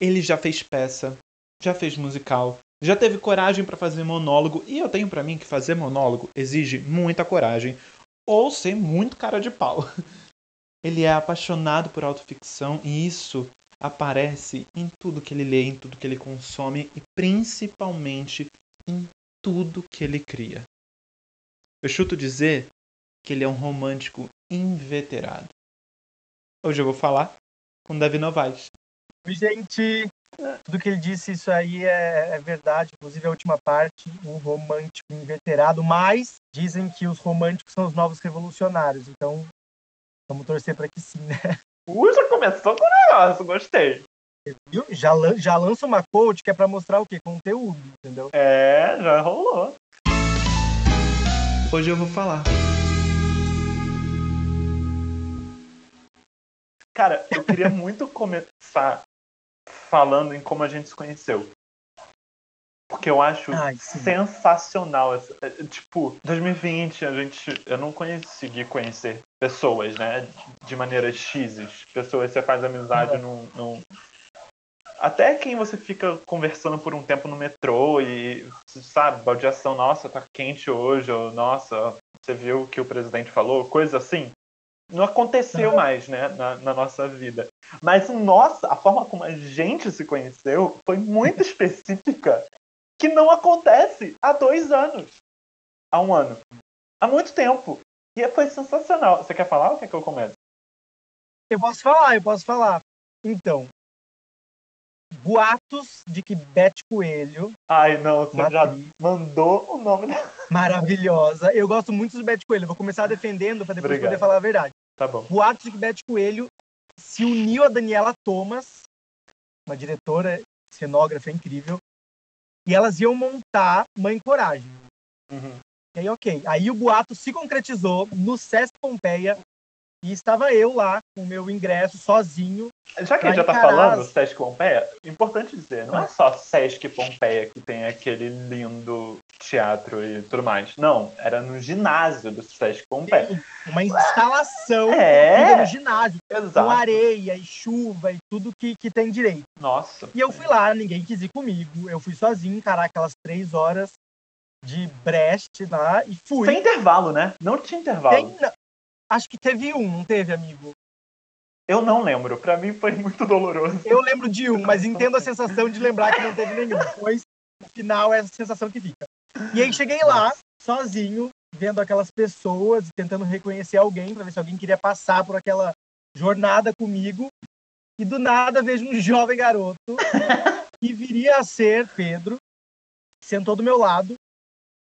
Ele já fez peça, já fez musical, já teve coragem para fazer monólogo, e eu tenho para mim que fazer monólogo exige muita coragem ou ser muito cara de pau. Ele é apaixonado por autoficção e isso aparece em tudo que ele lê, em tudo que ele consome e principalmente em tudo que ele cria. Eu chuto dizer que ele é um romântico inveterado. Hoje eu vou falar com Davi Novaes. Gente, tudo que ele disse, isso aí é, é, verdade. Inclusive a última parte, um romântico inveterado. Mas dizem que os românticos são os novos revolucionários. Então, vamos torcer para que sim, né? Uh, já começou com o negócio, gostei. Viu? Já, já lança uma coach que é para mostrar o quê? Conteúdo, entendeu? É, já rolou. Hoje eu vou falar. Cara, eu queria muito começar falando em como a gente se conheceu. Porque eu acho Ai, sensacional. É, tipo, 2020 a gente. Eu não consegui conhecer pessoas, né? De maneira X. Pessoas você faz amizade uhum. num, num. Até quem você fica conversando por um tempo no metrô e, sabe, baldeação, nossa, tá quente hoje, ou nossa, você viu o que o presidente falou, coisa assim não aconteceu mais, né, na, na, nossa vida. Mas nossa, a forma como a gente se conheceu foi muito específica, que não acontece há dois anos, há um ano, há muito tempo. E foi sensacional. Você quer falar ou quer que eu comece? Eu posso falar, eu posso falar. Então, boatos de que Beth Coelho. Ai, não, você já mandou o nome dela. Maravilhosa. Eu gosto muito do Beth Coelho. Vou começar defendendo para depois Obrigado. poder falar a verdade. Tá bom. Boatos de que Beth Coelho se uniu a Daniela Thomas, uma diretora, cenógrafa incrível, e elas iam montar Mãe Coragem. Uhum. E aí, ok. Aí o boato se concretizou no Sesc Pompeia, e estava eu lá com o meu ingresso sozinho. Já que a gente já tá falando Sesc Pompeia, importante dizer, não é só Sesc Pompeia que tem aquele lindo teatro e tudo mais. Não, era no ginásio do Sesc Pompeia. Uma instalação é, no ginásio. Exato. Com areia e chuva e tudo que, que tem direito. Nossa. E eu fui lá, ninguém quis ir comigo. Eu fui sozinho encarar aquelas três horas de Brest lá e fui. Sem intervalo, né? Não tinha intervalo. Tem, Acho que teve um, não teve, amigo? Eu não lembro. Para mim foi muito doloroso. Eu lembro de um, mas entendo a sensação de lembrar que não teve nenhum. Pois no final é a sensação que fica. E aí cheguei lá, sozinho, vendo aquelas pessoas, tentando reconhecer alguém, para ver se alguém queria passar por aquela jornada comigo. E do nada vejo um jovem garoto que viria a ser Pedro, sentou do meu lado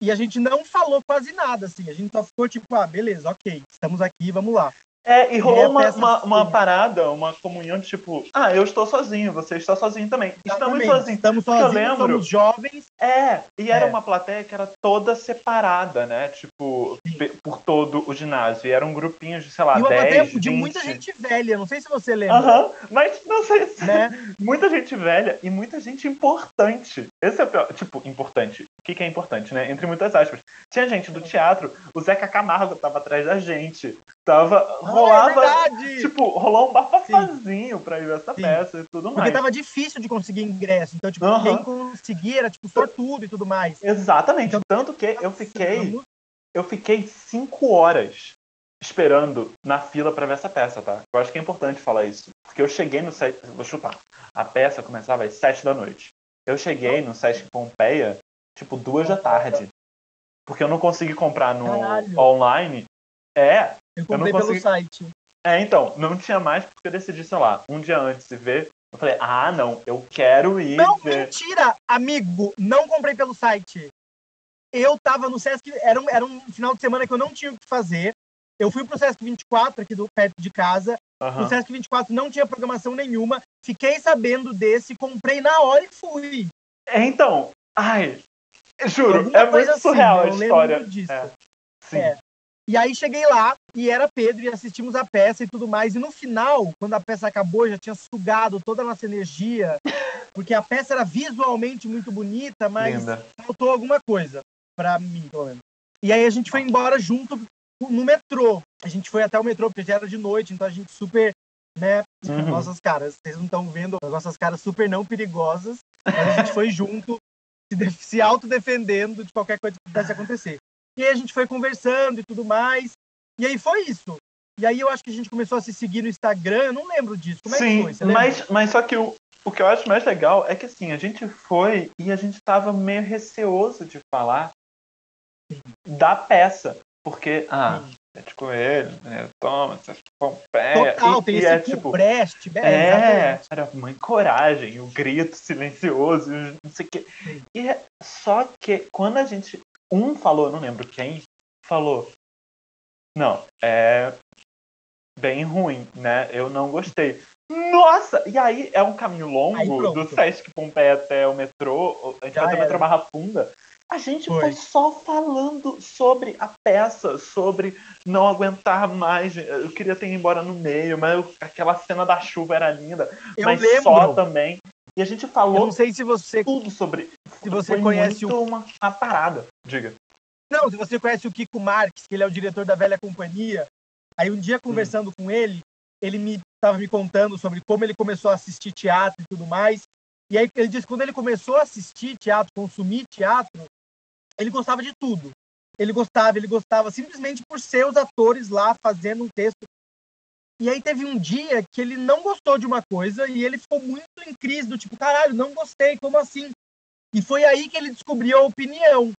e a gente não falou quase nada, assim. A gente só ficou tipo, ah, beleza, ok, estamos aqui, vamos lá. É, e rolou uma, uma, uma, parada, uma comunhão de tipo, ah, eu estou sozinho, você está sozinho também. Estamos sozinhos. Estamos sozinhos, eu lembro, somos jovens. É, e era é. uma plateia que era toda separada, né? Tipo, por todo o ginásio. E era um grupinho de, sei lá, e uma 10, plateia 20. de muita gente velha, não sei se você lembra. Aham, uh -huh, mas não sei se... Né? muita gente velha e muita gente importante. Esse é o pior. Tipo, importante. O que, que é importante, né? Entre muitas aspas. Tinha gente do teatro, o Zeca Camargo tava atrás da gente. Tava rolava. É tipo, rolou um bafafazinho pra ir ver essa Sim. peça e tudo mais. Porque tava difícil de conseguir ingresso. Então, tipo, uhum. quem conseguia era, tipo, sortudo e tudo mais. Exatamente. Então, Tanto que eu fiquei. Eu fiquei cinco horas esperando na fila para ver essa peça, tá? Eu acho que é importante falar isso. Porque eu cheguei no set. Vou chutar. A peça começava às sete da noite. Eu cheguei no Sesc Pompeia, tipo, duas da tarde. Porque eu não consegui comprar no Caralho. online. É, eu comprei eu consegui... pelo site. É, então, não tinha mais porque eu decidi, sei lá, um dia antes de ver. Eu falei, ah, não, eu quero ir. Não, ver. mentira! Amigo, não comprei pelo site. Eu tava no Sesc, era um, era um final de semana que eu não tinha o que fazer. Eu fui pro Sesc 24, aqui do perto de casa. Uhum. O Sesc 24 não tinha programação nenhuma. Fiquei sabendo desse, comprei na hora e fui. É, então, ai, juro, Alguma é muito surreal assim, a história. Disso. É, sim. É. E aí cheguei lá e era Pedro e assistimos a peça e tudo mais. E no final, quando a peça acabou, já tinha sugado toda a nossa energia, porque a peça era visualmente muito bonita, mas Linda. faltou alguma coisa para mim, pelo menos. E aí a gente foi embora junto no metrô. A gente foi até o metrô porque já era de noite, então a gente super né? Uhum. Nossas caras. Vocês não estão vendo as nossas caras super não perigosas, mas a gente foi junto, se, se autodefendendo de qualquer coisa que pudesse acontecer. E aí a gente foi conversando e tudo mais. E aí foi isso. E aí eu acho que a gente começou a se seguir no Instagram, eu não lembro disso. Como Sim, é que foi? mas, mas só que o, o que eu acho mais legal é que assim, a gente foi e a gente tava meio receoso de falar da peça. Porque, ah, Sim. É de coelho, né? Toma, Pompeia. Total, e, tem e esse é, tipo, Brecht, é, era mãe coragem, o grito silencioso, não sei o quê. E é, só que quando a gente. Um falou, não lembro quem, falou. Não, é bem ruim, né? Eu não gostei. Nossa! E aí é um caminho longo do Sesc Pompeia até o metrô, até o metrô Barra Funda. A gente foi. foi. só falando sobre a peça, sobre não aguentar mais. Eu queria ter ido embora no meio, mas eu, aquela cena da chuva era linda. Eu mas lembro. só também. E a gente falou eu não sei se você, tudo sobre. Se você foi conhece o... uma, uma parada, diga. Não, se você conhece o Kiko Marques, que ele é o diretor da Velha Companhia, aí um dia conversando hum. com ele, ele me estava me contando sobre como ele começou a assistir teatro e tudo mais. E aí ele disse que quando ele começou a assistir teatro, consumir teatro, ele gostava de tudo. Ele gostava, ele gostava simplesmente por ser os atores lá fazendo um texto. E aí teve um dia que ele não gostou de uma coisa e ele ficou muito em crise do tipo, caralho, não gostei, como assim? E foi aí que ele descobriu a opinião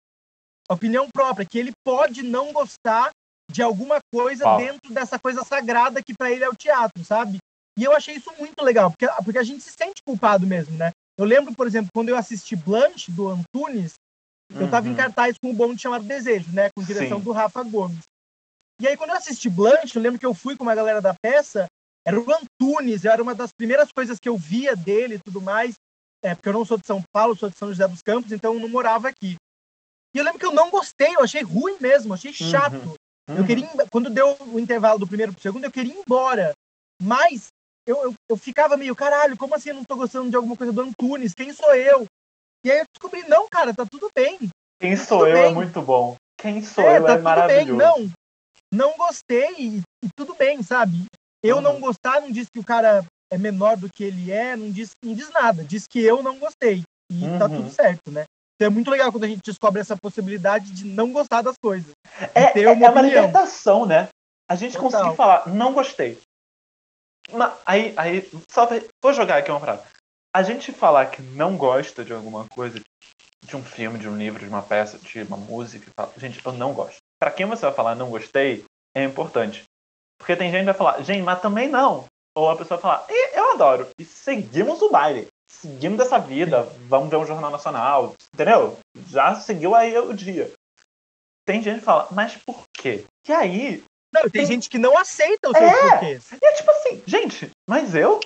a opinião própria, que ele pode não gostar de alguma coisa Uau. dentro dessa coisa sagrada que para ele é o teatro, sabe? E eu achei isso muito legal, porque, porque a gente se sente culpado mesmo, né? Eu lembro, por exemplo, quando eu assisti Blanche, do Antunes, eu estava em uhum. cartaz com um bonde chamado Desejo, né? Com direção Sim. do Rafa Gomes. E aí, quando eu assisti Blanche, eu lembro que eu fui com uma galera da peça, era o Antunes, era uma das primeiras coisas que eu via dele e tudo mais, é, porque eu não sou de São Paulo, sou de São José dos Campos, então eu não morava aqui. E eu lembro que eu não gostei, eu achei ruim mesmo, achei uhum. chato. Uhum. Eu queria, quando deu o intervalo do primeiro pro segundo, eu queria ir embora. Mas eu, eu, eu, ficava meio, caralho, como assim eu não tô gostando de alguma coisa do Antunes? Quem sou eu? E aí eu descobri, não, cara, tá tudo bem. Quem tá sou eu é bem. é muito bom. Quem sou é, eu tá é maravilhoso. Bem. Não, não gostei e, e, tudo bem, sabe? Eu uhum. não gostar não diz que o cara é menor do que ele é, não diz, não diz nada. Diz que eu não gostei. E tá uhum. tá tudo certo, né? Então é muito legal quando a gente descobre essa possibilidade de não gostar das coisas. É, ter uma, é uma libertação, né? A gente Total. conseguir falar, não gostei. Mas, aí, aí, só vou jogar aqui uma frase. A gente falar que não gosta de alguma coisa, de um filme, de um livro, de uma peça, de uma música, fala, gente, eu não gosto. Para quem você vai falar não gostei, é importante. Porque tem gente que vai falar, gente, mas também não. Ou a pessoa vai falar, eu adoro. E seguimos o baile seguimos dessa vida, vamos ver um jornal nacional, entendeu? Já seguiu aí o dia. Tem gente que fala, mas por quê? E aí. Não, tem, tem... gente que não aceita os seus é, porquês. E é tipo assim, gente, mas eu,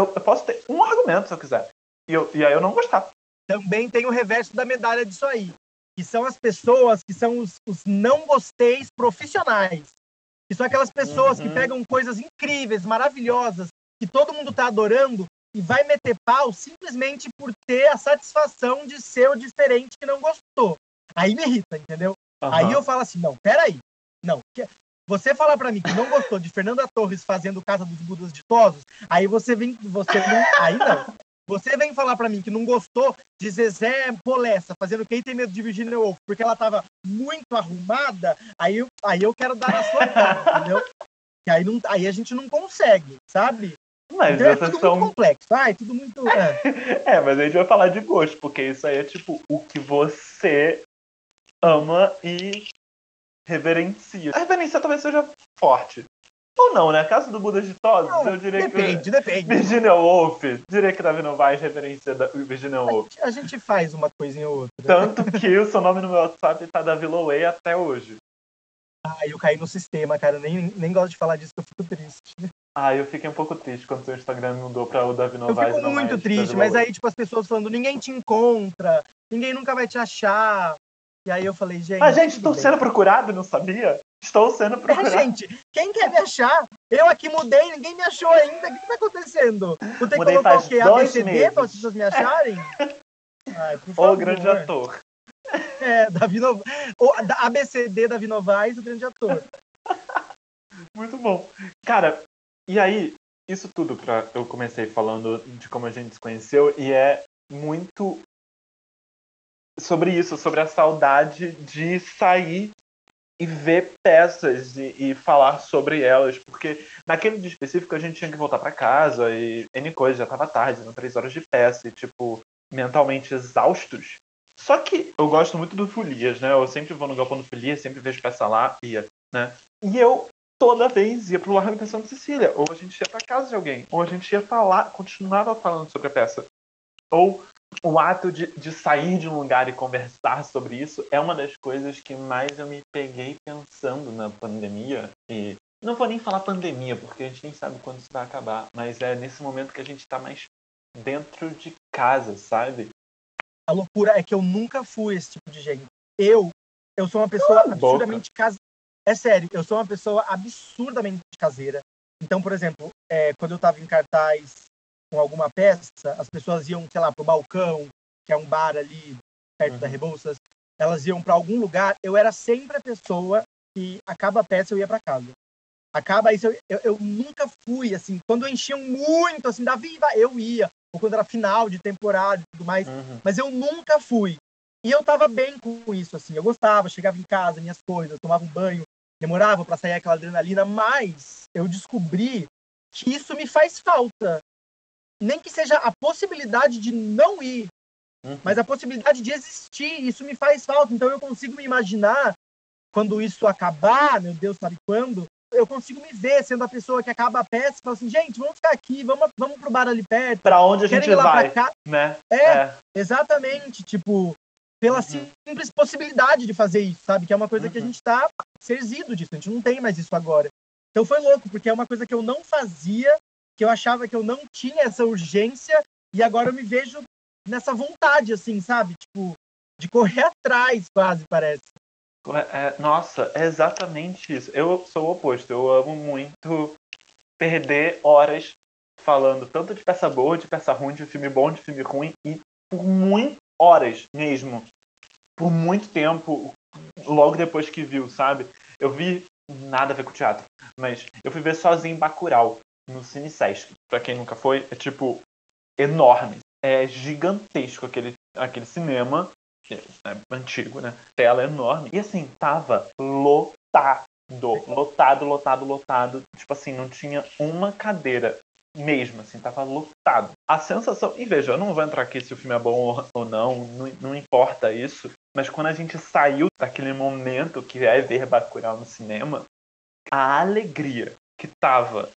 eu, eu posso ter um argumento se eu quiser. E, eu, e aí eu não gostar. Também tem o reverso da medalha disso aí. Que são as pessoas que são os, os não gosteis profissionais. Que são aquelas pessoas uhum. que pegam coisas incríveis, maravilhosas, que todo mundo tá adorando, e vai meter pau simplesmente por ter a satisfação de ser o diferente que não gostou. Aí me irrita, entendeu? Uhum. Aí eu falo assim, não, peraí. Não, você falar para mim que não gostou de Fernanda Torres fazendo Casa dos Budas Ditosos, aí você vem, você não, aí não. Você vem falar para mim que não gostou de Zezé Polessa fazendo Quem Tem Medo de Virginia Woolf porque ela tava muito arrumada, aí, aí eu quero dar na sua cara, entendeu? Que aí, não, aí a gente não consegue, sabe? Mas então é tudo são... muito complexo, vai, tudo muito. É. é, mas a gente vai falar de gosto, porque isso aí é tipo o que você ama e reverencia. A reverência talvez seja forte. Ou não, né? Caso do Buda de Todos, eu diria depende, que. Depende, Virginia Woolf, diria que Davi Novaes referência da Virginia Woolf. A, a gente faz uma coisinha ou outra. Tanto que o seu nome no meu WhatsApp tá Davi Loway até hoje. Ah, eu caí no sistema, cara. Nem, nem gosto de falar disso, eu fico triste. Ah, eu fiquei um pouco triste quando seu Instagram mudou pra o Davi Novaes. Eu fico muito triste, mas aí, tipo, as pessoas falando, ninguém te encontra, ninguém nunca vai te achar. E aí eu falei, gente. Mas, gente, estou sendo procurado, não sabia? Estou sendo é, procurado. É, gente, quem quer me achar? Eu aqui mudei, ninguém me achou ainda. O que está acontecendo? Vou ter que colocar o quê? ABCD para as pessoas me acharem? Ai, o grande ator. É, Davi no... o ABCD Davi Novaes, o grande ator. Muito bom. Cara, e aí, isso tudo pra, eu comecei falando de como a gente se conheceu e é muito sobre isso, sobre a saudade de sair e ver peças e, e, falar sobre elas, porque naquele dia específico a gente tinha que voltar para casa e N coisa, já tava tarde, eram três horas de peça e, tipo, mentalmente exaustos. Só que eu gosto muito do Folias, né? Eu sempre vou no galpão do Folias, sempre vejo peça lá, ia, né? E eu toda vez ia pro Largo da Santa Cecília, ou a gente ia pra casa de alguém, ou a gente ia falar, continuava falando sobre a peça. Ou o ato de, de sair de um lugar e conversar sobre isso é uma das coisas que mais eu me peguei pensando na pandemia. E não vou nem falar pandemia, porque a gente nem sabe quando isso vai acabar, mas é nesse momento que a gente está mais dentro de casa, sabe? A loucura é que eu nunca fui esse tipo de gente. Eu, eu sou uma pessoa absurdamente caseira. É sério, eu sou uma pessoa absurdamente caseira. Então, por exemplo, é, quando eu estava em cartaz com alguma peça, as pessoas iam, sei lá, pro balcão, que é um bar ali perto uhum. da Rebouças, elas iam para algum lugar, eu era sempre a pessoa que acaba a peça eu ia para casa. Acaba isso, eu, eu, eu, nunca fui assim, quando enchiam muito assim, da viva, eu ia, ou quando era final de temporada e tudo mais, uhum. mas eu nunca fui. E eu tava bem com isso assim, eu gostava, chegava em casa, minhas coisas, tomava um banho, demorava para sair aquela adrenalina, mas eu descobri que isso me faz falta nem que seja a possibilidade de não ir, uhum. mas a possibilidade de existir. Isso me faz falta. Então eu consigo me imaginar quando isso acabar, meu Deus, sabe quando? Eu consigo me ver sendo a pessoa que acaba a peça e fala assim, gente, vamos ficar aqui, vamos, vamos pro bar ali perto. Pra onde a gente vai, né? É, é, exatamente, tipo, pela uhum. simples possibilidade de fazer isso, sabe? Que é uma coisa uhum. que a uhum. gente tá serzido disso, a gente não tem mais isso agora. Então foi louco, porque é uma coisa que eu não fazia que eu achava que eu não tinha essa urgência e agora eu me vejo nessa vontade, assim, sabe? Tipo, de correr atrás, quase, parece. É, nossa, é exatamente isso. Eu sou o oposto. Eu amo muito perder horas falando tanto de peça boa, de peça ruim, de filme bom, de filme ruim, e por muitas horas mesmo. Por muito tempo, logo depois que viu, sabe? Eu vi nada a ver com teatro, mas eu fui ver sozinho Bacurau no Cine Sesc. Pra quem nunca foi, é tipo enorme. É gigantesco aquele, aquele cinema. É antigo, né? Tela enorme. E assim, tava lotado. Lotado, lotado, lotado. Tipo assim, não tinha uma cadeira mesmo, assim, tava lotado. A sensação. E veja, eu não vou entrar aqui se o filme é bom ou não, não, não importa isso. Mas quando a gente saiu daquele momento que é ver Bacurau no cinema, a alegria que tava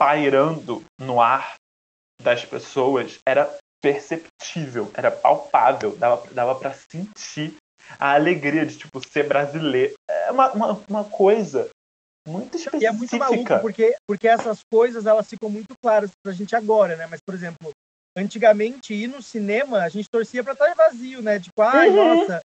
pairando no ar das pessoas era perceptível, era palpável, dava, dava para sentir a alegria de tipo ser brasileiro. É uma, uma, uma coisa muito específica. E é muito maluco porque, porque essas coisas elas ficam muito claras pra gente agora, né? Mas, por exemplo, antigamente ir no cinema, a gente torcia pra estar vazio, né? Tipo, ai, uhum. nossa,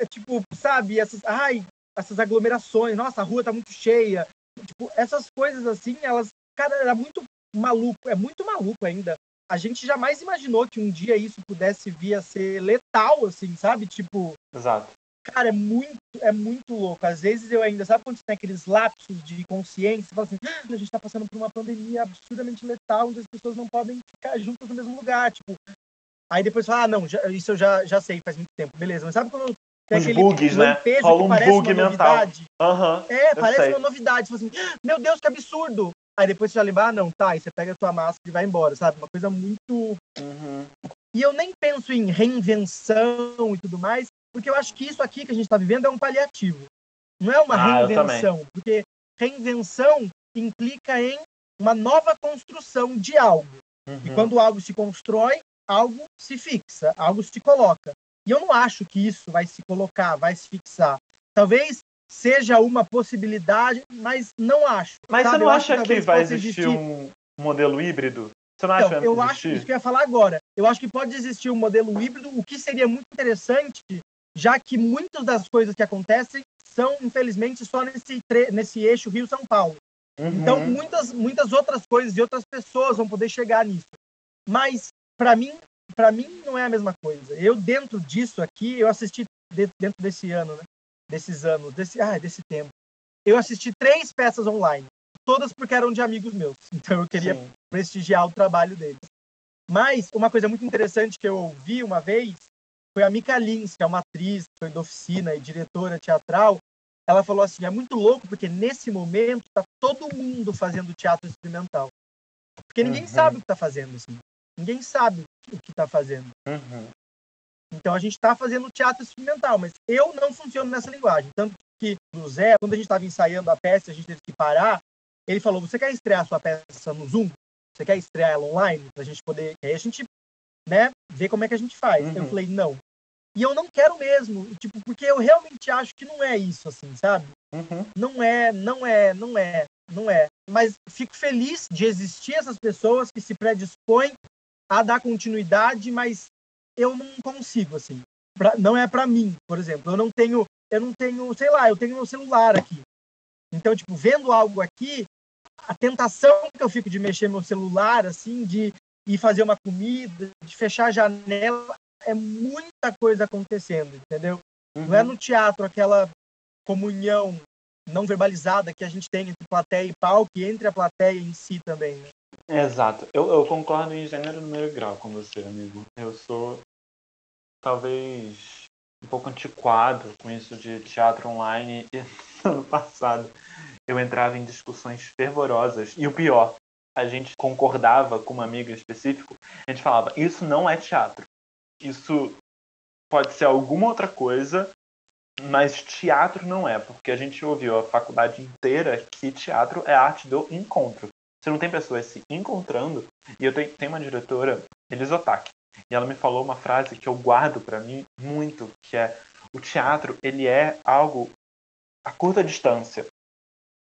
é, tipo, sabe, essas, ai, essas aglomerações, nossa, a rua tá muito cheia. Tipo, essas coisas assim, elas cara, era muito maluco, é muito maluco ainda. A gente jamais imaginou que um dia isso pudesse vir a ser letal, assim, sabe? Tipo. Exato. Cara, é muito, é muito louco. Às vezes eu ainda, sabe quando tem aqueles lapsos de consciência? Você fala assim, ah, a gente tá passando por uma pandemia absurdamente letal, onde as pessoas não podem ficar juntas no mesmo lugar. Tipo, aí depois fala, ah, não, já, isso eu já, já sei faz muito tempo, beleza. Mas sabe quando tem Os aquele bugs, né? Rola um bug mental. Uhum, é, parece sei. uma novidade. Você fala assim, ah, meu Deus, que absurdo! Aí depois você já lembra, ah, não, tá, aí você pega a sua máscara e vai embora, sabe? Uma coisa muito. Uhum. E eu nem penso em reinvenção e tudo mais, porque eu acho que isso aqui que a gente está vivendo é um paliativo. Não é uma ah, reinvenção, porque reinvenção implica em uma nova construção de algo. Uhum. E quando algo se constrói, algo se fixa, algo se coloca. E eu não acho que isso vai se colocar, vai se fixar. Talvez seja uma possibilidade, mas não acho. Mas sabe? você não acha que, que vai existir, existir, um modelo híbrido? Você não então, acha eu acho isso que eu ia falar agora. Eu acho que pode existir um modelo híbrido, o que seria muito interessante, já que muitas das coisas que acontecem são, infelizmente, só nesse, nesse eixo Rio-São Paulo. Uhum. Então, muitas, muitas outras coisas e outras pessoas vão poder chegar nisso. Mas, para mim, para mim não é a mesma coisa. Eu, dentro disso aqui, eu assisti dentro desse ano, né? Desses anos, desse, ah, desse tempo. Eu assisti três peças online. todas porque eram de amigos meus. Então eu queria Sim. prestigiar o trabalho deles. Mas uma coisa muito interessante que eu ouvi uma vez foi a Mika Lins, que é uma atriz, foi da oficina e diretora teatral. Ela falou assim: é muito louco porque nesse momento está todo mundo fazendo teatro experimental. Porque ninguém uhum. sabe o que está fazendo. Assim. Ninguém sabe o que está fazendo. Uhum. Então a gente está fazendo teatro experimental, mas eu não funciono nessa linguagem. Tanto que o Zé, quando a gente estava ensaiando a peça, a gente teve que parar. Ele falou: Você quer estrear a sua peça no Zoom? Você quer estrear ela online? Pra gente poder. Aí a gente, né, ver como é que a gente faz. Uhum. Eu falei: Não. E eu não quero mesmo, tipo, porque eu realmente acho que não é isso, assim, sabe? Uhum. Não é, não é, não é, não é. Mas fico feliz de existir essas pessoas que se predispõem a dar continuidade, mas eu não consigo, assim. Pra, não é para mim, por exemplo. Eu não tenho, eu não tenho, sei lá, eu tenho meu celular aqui. Então, tipo, vendo algo aqui, a tentação que eu fico de mexer meu celular, assim, de ir fazer uma comida, de fechar a janela, é muita coisa acontecendo, entendeu? Uhum. Não é no teatro aquela comunhão não verbalizada que a gente tem entre plateia e palco e entre a plateia em si também. Né? Exato. Eu, eu concordo em gênero, número e grau com você, amigo. Eu sou talvez um pouco antiquado com isso de teatro online. E ano passado eu entrava em discussões fervorosas. E o pior, a gente concordava com uma amiga específico, a gente falava, isso não é teatro. Isso pode ser alguma outra coisa, mas teatro não é, porque a gente ouviu a faculdade inteira que teatro é arte do encontro. Você não tem pessoas se encontrando. E eu tenho, tenho uma diretora, Elisotaki, e ela me falou uma frase que eu guardo para mim muito, que é o teatro, ele é algo a curta distância.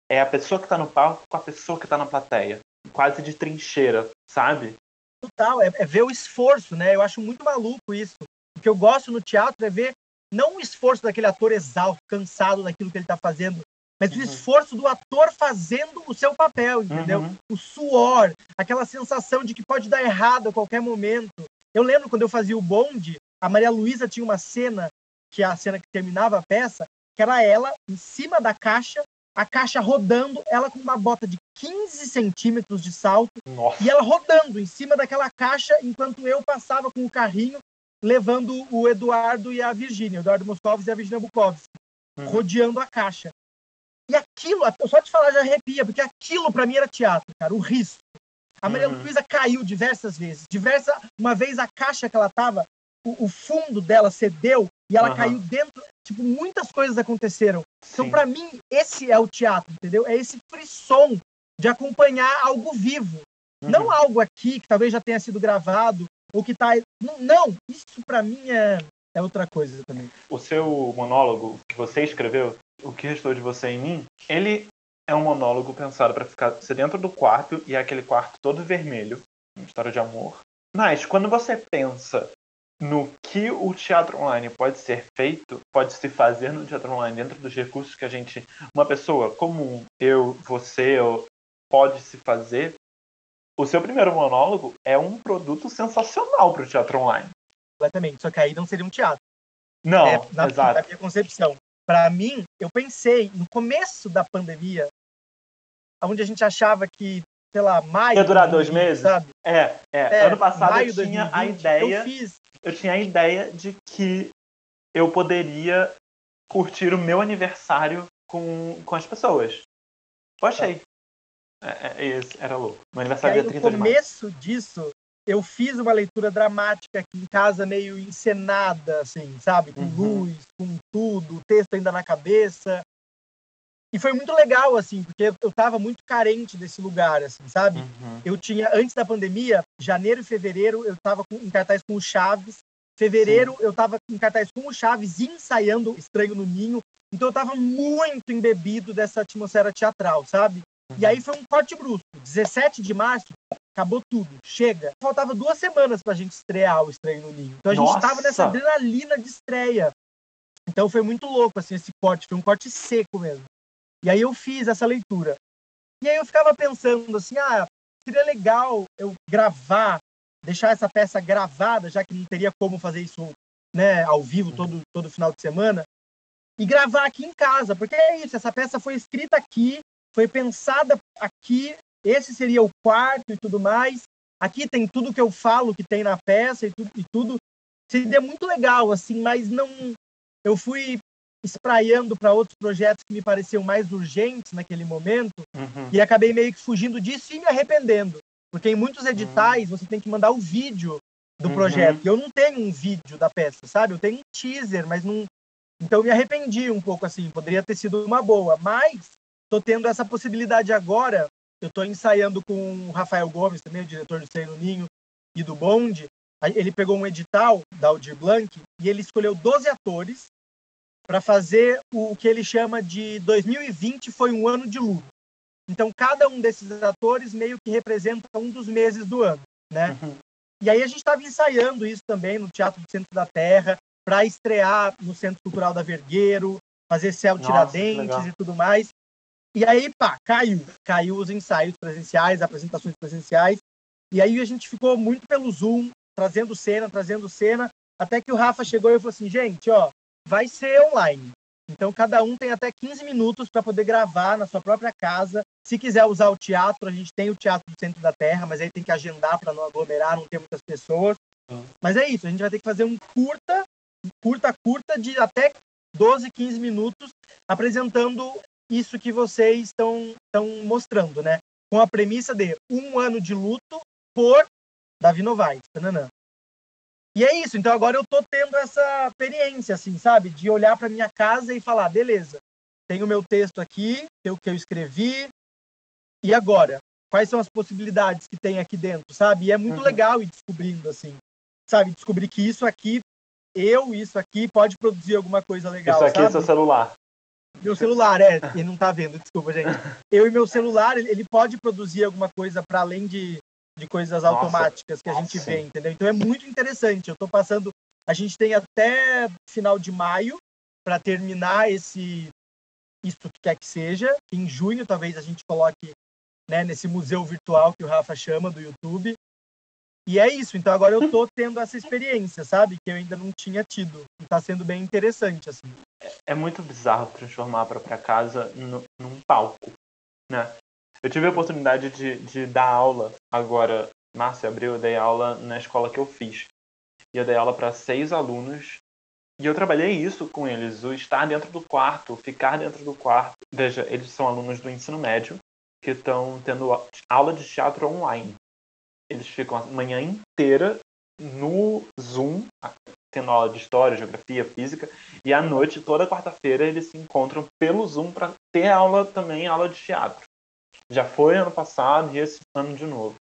É a pessoa que está no palco com a pessoa que está na plateia. Quase de trincheira, sabe? Total, é, é, ver o esforço, né? Eu acho muito maluco isso. O que eu gosto no teatro é ver não o esforço daquele ator exausto, cansado daquilo que ele está fazendo, mas uhum. o esforço do ator fazendo o seu papel, entendeu? Uhum. O suor, aquela sensação de que pode dar errado a qualquer momento. Eu lembro quando eu fazia o bonde, a Maria Luísa tinha uma cena, que é a cena que terminava a peça, que era ela em cima da caixa, a caixa rodando, ela com uma bota de 15 centímetros de salto, Nossa. e ela rodando em cima daquela caixa, enquanto eu passava com o carrinho levando o Eduardo e a Virgínia, o Eduardo Moscovitz e a Virginia Bukowski, uhum. rodeando a caixa. E aquilo, só te falar já arrepia, porque aquilo para mim era teatro, cara, o risco. A Maria uhum. Luísa caiu diversas vezes. Diversa, uma vez a caixa que ela tava, o, o fundo dela cedeu e ela uhum. caiu dentro. Tipo, muitas coisas aconteceram. Então, Sim. Então, para mim, esse é o teatro, entendeu? É esse frisson de acompanhar algo vivo. Uhum. Não algo aqui que talvez já tenha sido gravado ou que tá. Não, não isso para mim é, é outra coisa também. O seu monólogo que você escreveu, o que restou de você em mim, ele é um monólogo pensado para ficar ser dentro do quarto e é aquele quarto todo vermelho, uma história de amor. Mas quando você pensa no que o teatro online pode ser feito, pode se fazer no teatro online dentro dos recursos que a gente, uma pessoa comum, eu, você, pode se fazer, o seu primeiro monólogo é um produto sensacional para o teatro online. Completamente, só que aí não seria um teatro. Não, é, na, exato. Na minha concepção. Para mim, eu pensei no começo da pandemia, onde a gente achava que, sei lá, maio. Ia durar dois meses? Sabe? É, é, é. Ano passado eu tinha 2020, a ideia. Eu, fiz... eu tinha a ideia de que eu poderia curtir o meu aniversário com, com as pessoas. Eu achei. É, é, é era louco. Meu aniversário é 30 No começo disso, eu fiz uma leitura dramática aqui em casa, meio encenada, assim, sabe? Com uhum. luz, com tudo, o texto ainda na cabeça. E foi muito legal, assim, porque eu estava muito carente desse lugar, assim, sabe? Uhum. Eu tinha, antes da pandemia, janeiro e fevereiro, eu estava em cartaz com o Chaves. Fevereiro, Sim. eu estava em cartaz com o Chaves, ensaiando Estranho no Ninho. Então eu estava muito embebido dessa atmosfera teatral, sabe? Uhum. E aí foi um corte brusco. 17 de março, acabou tudo, chega. Faltava duas semanas pra gente estrear o Estranho no Ninho. Então a gente Nossa. tava nessa adrenalina de estreia. Então foi muito louco, assim, esse corte. Foi um corte seco mesmo. E aí eu fiz essa leitura. E aí eu ficava pensando assim, ah, seria legal eu gravar, deixar essa peça gravada, já que não teria como fazer isso né, ao vivo todo, todo final de semana, e gravar aqui em casa, porque é isso, essa peça foi escrita aqui, foi pensada aqui, esse seria o quarto e tudo mais. Aqui tem tudo que eu falo que tem na peça e tudo, e tudo. Seria muito legal, assim, mas não. Eu fui espraiando para outros projetos que me pareciam mais urgentes naquele momento uhum. e acabei meio que fugindo disso e me arrependendo. Porque em muitos editais uhum. você tem que mandar o vídeo do uhum. projeto. E eu não tenho um vídeo da peça, sabe? Eu tenho um teaser, mas não. Então eu me arrependi um pouco assim. Poderia ter sido uma boa, mas tô tendo essa possibilidade agora. Eu tô ensaiando com o Rafael Gomes, também o diretor do Sei no Ninho e do Bonde. Ele pegou um edital da Aldir Blanc e ele escolheu 12 atores para fazer o que ele chama de 2020 foi um ano de luto. Então, cada um desses atores meio que representa um dos meses do ano, né? Uhum. E aí a gente estava ensaiando isso também no Teatro do Centro da Terra, para estrear no Centro Cultural da Vergueiro, fazer Céu Tiradentes e tudo mais. E aí, pá, caiu. Caiu os ensaios presenciais, apresentações presenciais. E aí a gente ficou muito pelo Zoom, trazendo cena, trazendo cena, até que o Rafa chegou e falou assim, gente, ó, vai ser online. Então, cada um tem até 15 minutos para poder gravar na sua própria casa. Se quiser usar o teatro, a gente tem o Teatro do Centro da Terra, mas aí tem que agendar para não aglomerar, não ter muitas pessoas. Uhum. Mas é isso, a gente vai ter que fazer um curta, curta, curta, de até 12, 15 minutos, apresentando isso que vocês estão mostrando, né? Com a premissa de um ano de luto por Davi Novaes. Tananã. E é isso. Então agora eu tô tendo essa experiência, assim, sabe? De olhar para minha casa e falar, beleza, tem o meu texto aqui, tem o que eu escrevi. E agora? Quais são as possibilidades que tem aqui dentro, sabe? E é muito uhum. legal ir descobrindo, assim, sabe? Descobrir que isso aqui, eu, isso aqui, pode produzir alguma coisa legal. Isso aqui sabe? é seu celular. Meu celular, é. Ele não tá vendo, desculpa, gente. Eu e meu celular, ele pode produzir alguma coisa para além de de coisas Nossa. automáticas que a gente vê, entendeu? Então é muito interessante. Eu estou passando. A gente tem até final de maio para terminar esse isso que quer que seja. Em junho, talvez a gente coloque né, nesse museu virtual que o Rafa chama do YouTube. E é isso. Então agora eu estou tendo essa experiência, sabe? Que eu ainda não tinha tido. E está sendo bem interessante, assim. É muito bizarro transformar a própria casa no, num palco, né? Eu tive a oportunidade de, de dar aula agora, março e abril, eu dei aula na escola que eu fiz. E eu dei aula para seis alunos. E eu trabalhei isso com eles, o estar dentro do quarto, ficar dentro do quarto. Veja, eles são alunos do ensino médio que estão tendo aula de teatro online. Eles ficam a manhã inteira no Zoom, tendo aula de história, geografia, física, e à noite, toda quarta-feira, eles se encontram pelo Zoom para ter aula também, aula de teatro. Já foi ano passado e esse ano de novo.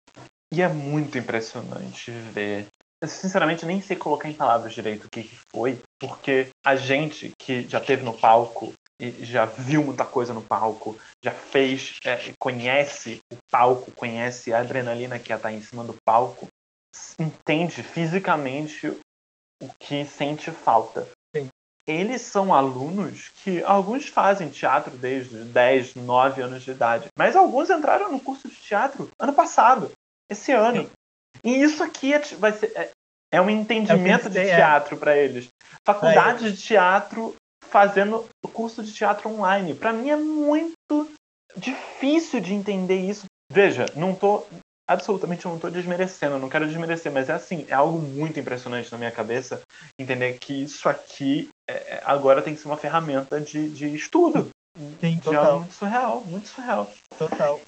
E é muito impressionante ver. Eu, sinceramente, nem sei colocar em palavras direito o que foi, porque a gente que já teve no palco e já viu muita coisa no palco, já fez, é, conhece o palco, conhece a adrenalina que está em cima do palco, entende fisicamente o que sente falta eles são alunos que alguns fazem teatro desde 10, 9 anos de idade, mas alguns entraram no curso de teatro ano passado, esse ano. E isso aqui é, vai ser, é, é um entendimento é de é. teatro para eles. Faculdade de teatro fazendo o curso de teatro online. Para mim é muito difícil de entender isso. Veja, não tô absolutamente não estou desmerecendo, não quero desmerecer, mas é assim, é algo muito impressionante na minha cabeça entender que isso aqui é, é agora tem que ser uma ferramenta de, de estudo. Sim, de total. muito surreal, muito surreal. Total.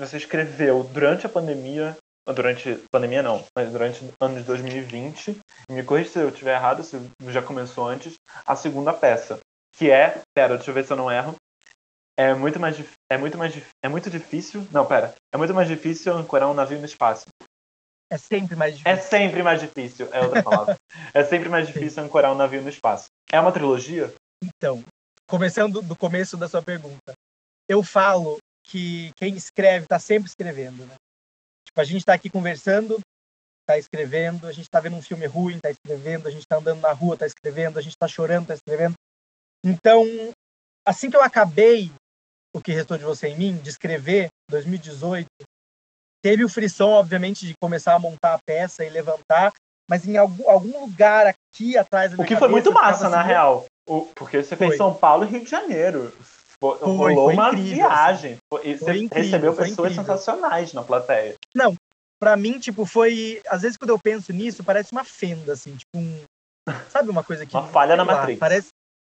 Você escreveu durante a pandemia, durante pandemia não, mas durante o ano de 2020, me corrija se eu estiver errado, se já começou antes, a segunda peça, que é, pera, deixa eu ver se eu não erro, é muito mais é muito mais é muito difícil. Não, pera. É muito mais difícil ancorar um navio no espaço. É sempre mais é difícil. É sempre mais difícil, é outra palavra. é sempre mais difícil ancorar um navio no espaço. É uma trilogia? Então, começando do começo da sua pergunta. Eu falo que quem escreve está sempre escrevendo, né? Tipo, a gente está aqui conversando, está escrevendo, a gente está vendo um filme ruim, está escrevendo, a gente está andando na rua, está escrevendo, a gente está chorando, está escrevendo. Então, assim que eu acabei o que restou de você em mim, de escrever, 2018, teve o frisson, obviamente, de começar a montar a peça e levantar, mas em algum, algum lugar aqui atrás O que foi muito massa, na assim, real. O, porque você foi. fez São Paulo e Rio de Janeiro. foi, rolou foi uma incrível, assim. viagem. Você incrível, recebeu pessoas sensacionais na plateia. Não, para mim, tipo, foi. Às vezes quando eu penso nisso, parece uma fenda, assim, tipo um. Sabe uma coisa que. uma falha na lá, Matrix. Parece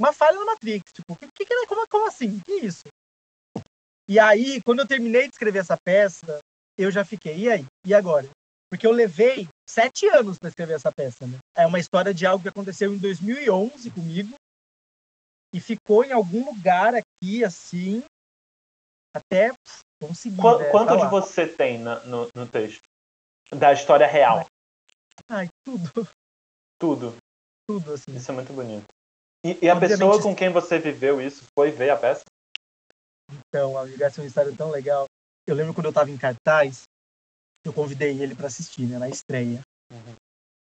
uma falha na Matrix. Tipo, que, que, que, como, como assim? Que isso? E aí, quando eu terminei de escrever essa peça, eu já fiquei, e aí? E agora? Porque eu levei sete anos para escrever essa peça, né? É uma história de algo que aconteceu em 2011 comigo e ficou em algum lugar aqui, assim, até conseguir. Qu né, quanto de você tem no, no texto? Da história real? Ai, tudo. Tudo. Tudo, assim. Isso é muito bonito. E, e a pessoa com quem você viveu isso foi ver a peça? Então, a é uma história tão legal. Eu lembro quando eu estava em cartaz, eu convidei ele para assistir, né, na estreia. Uhum.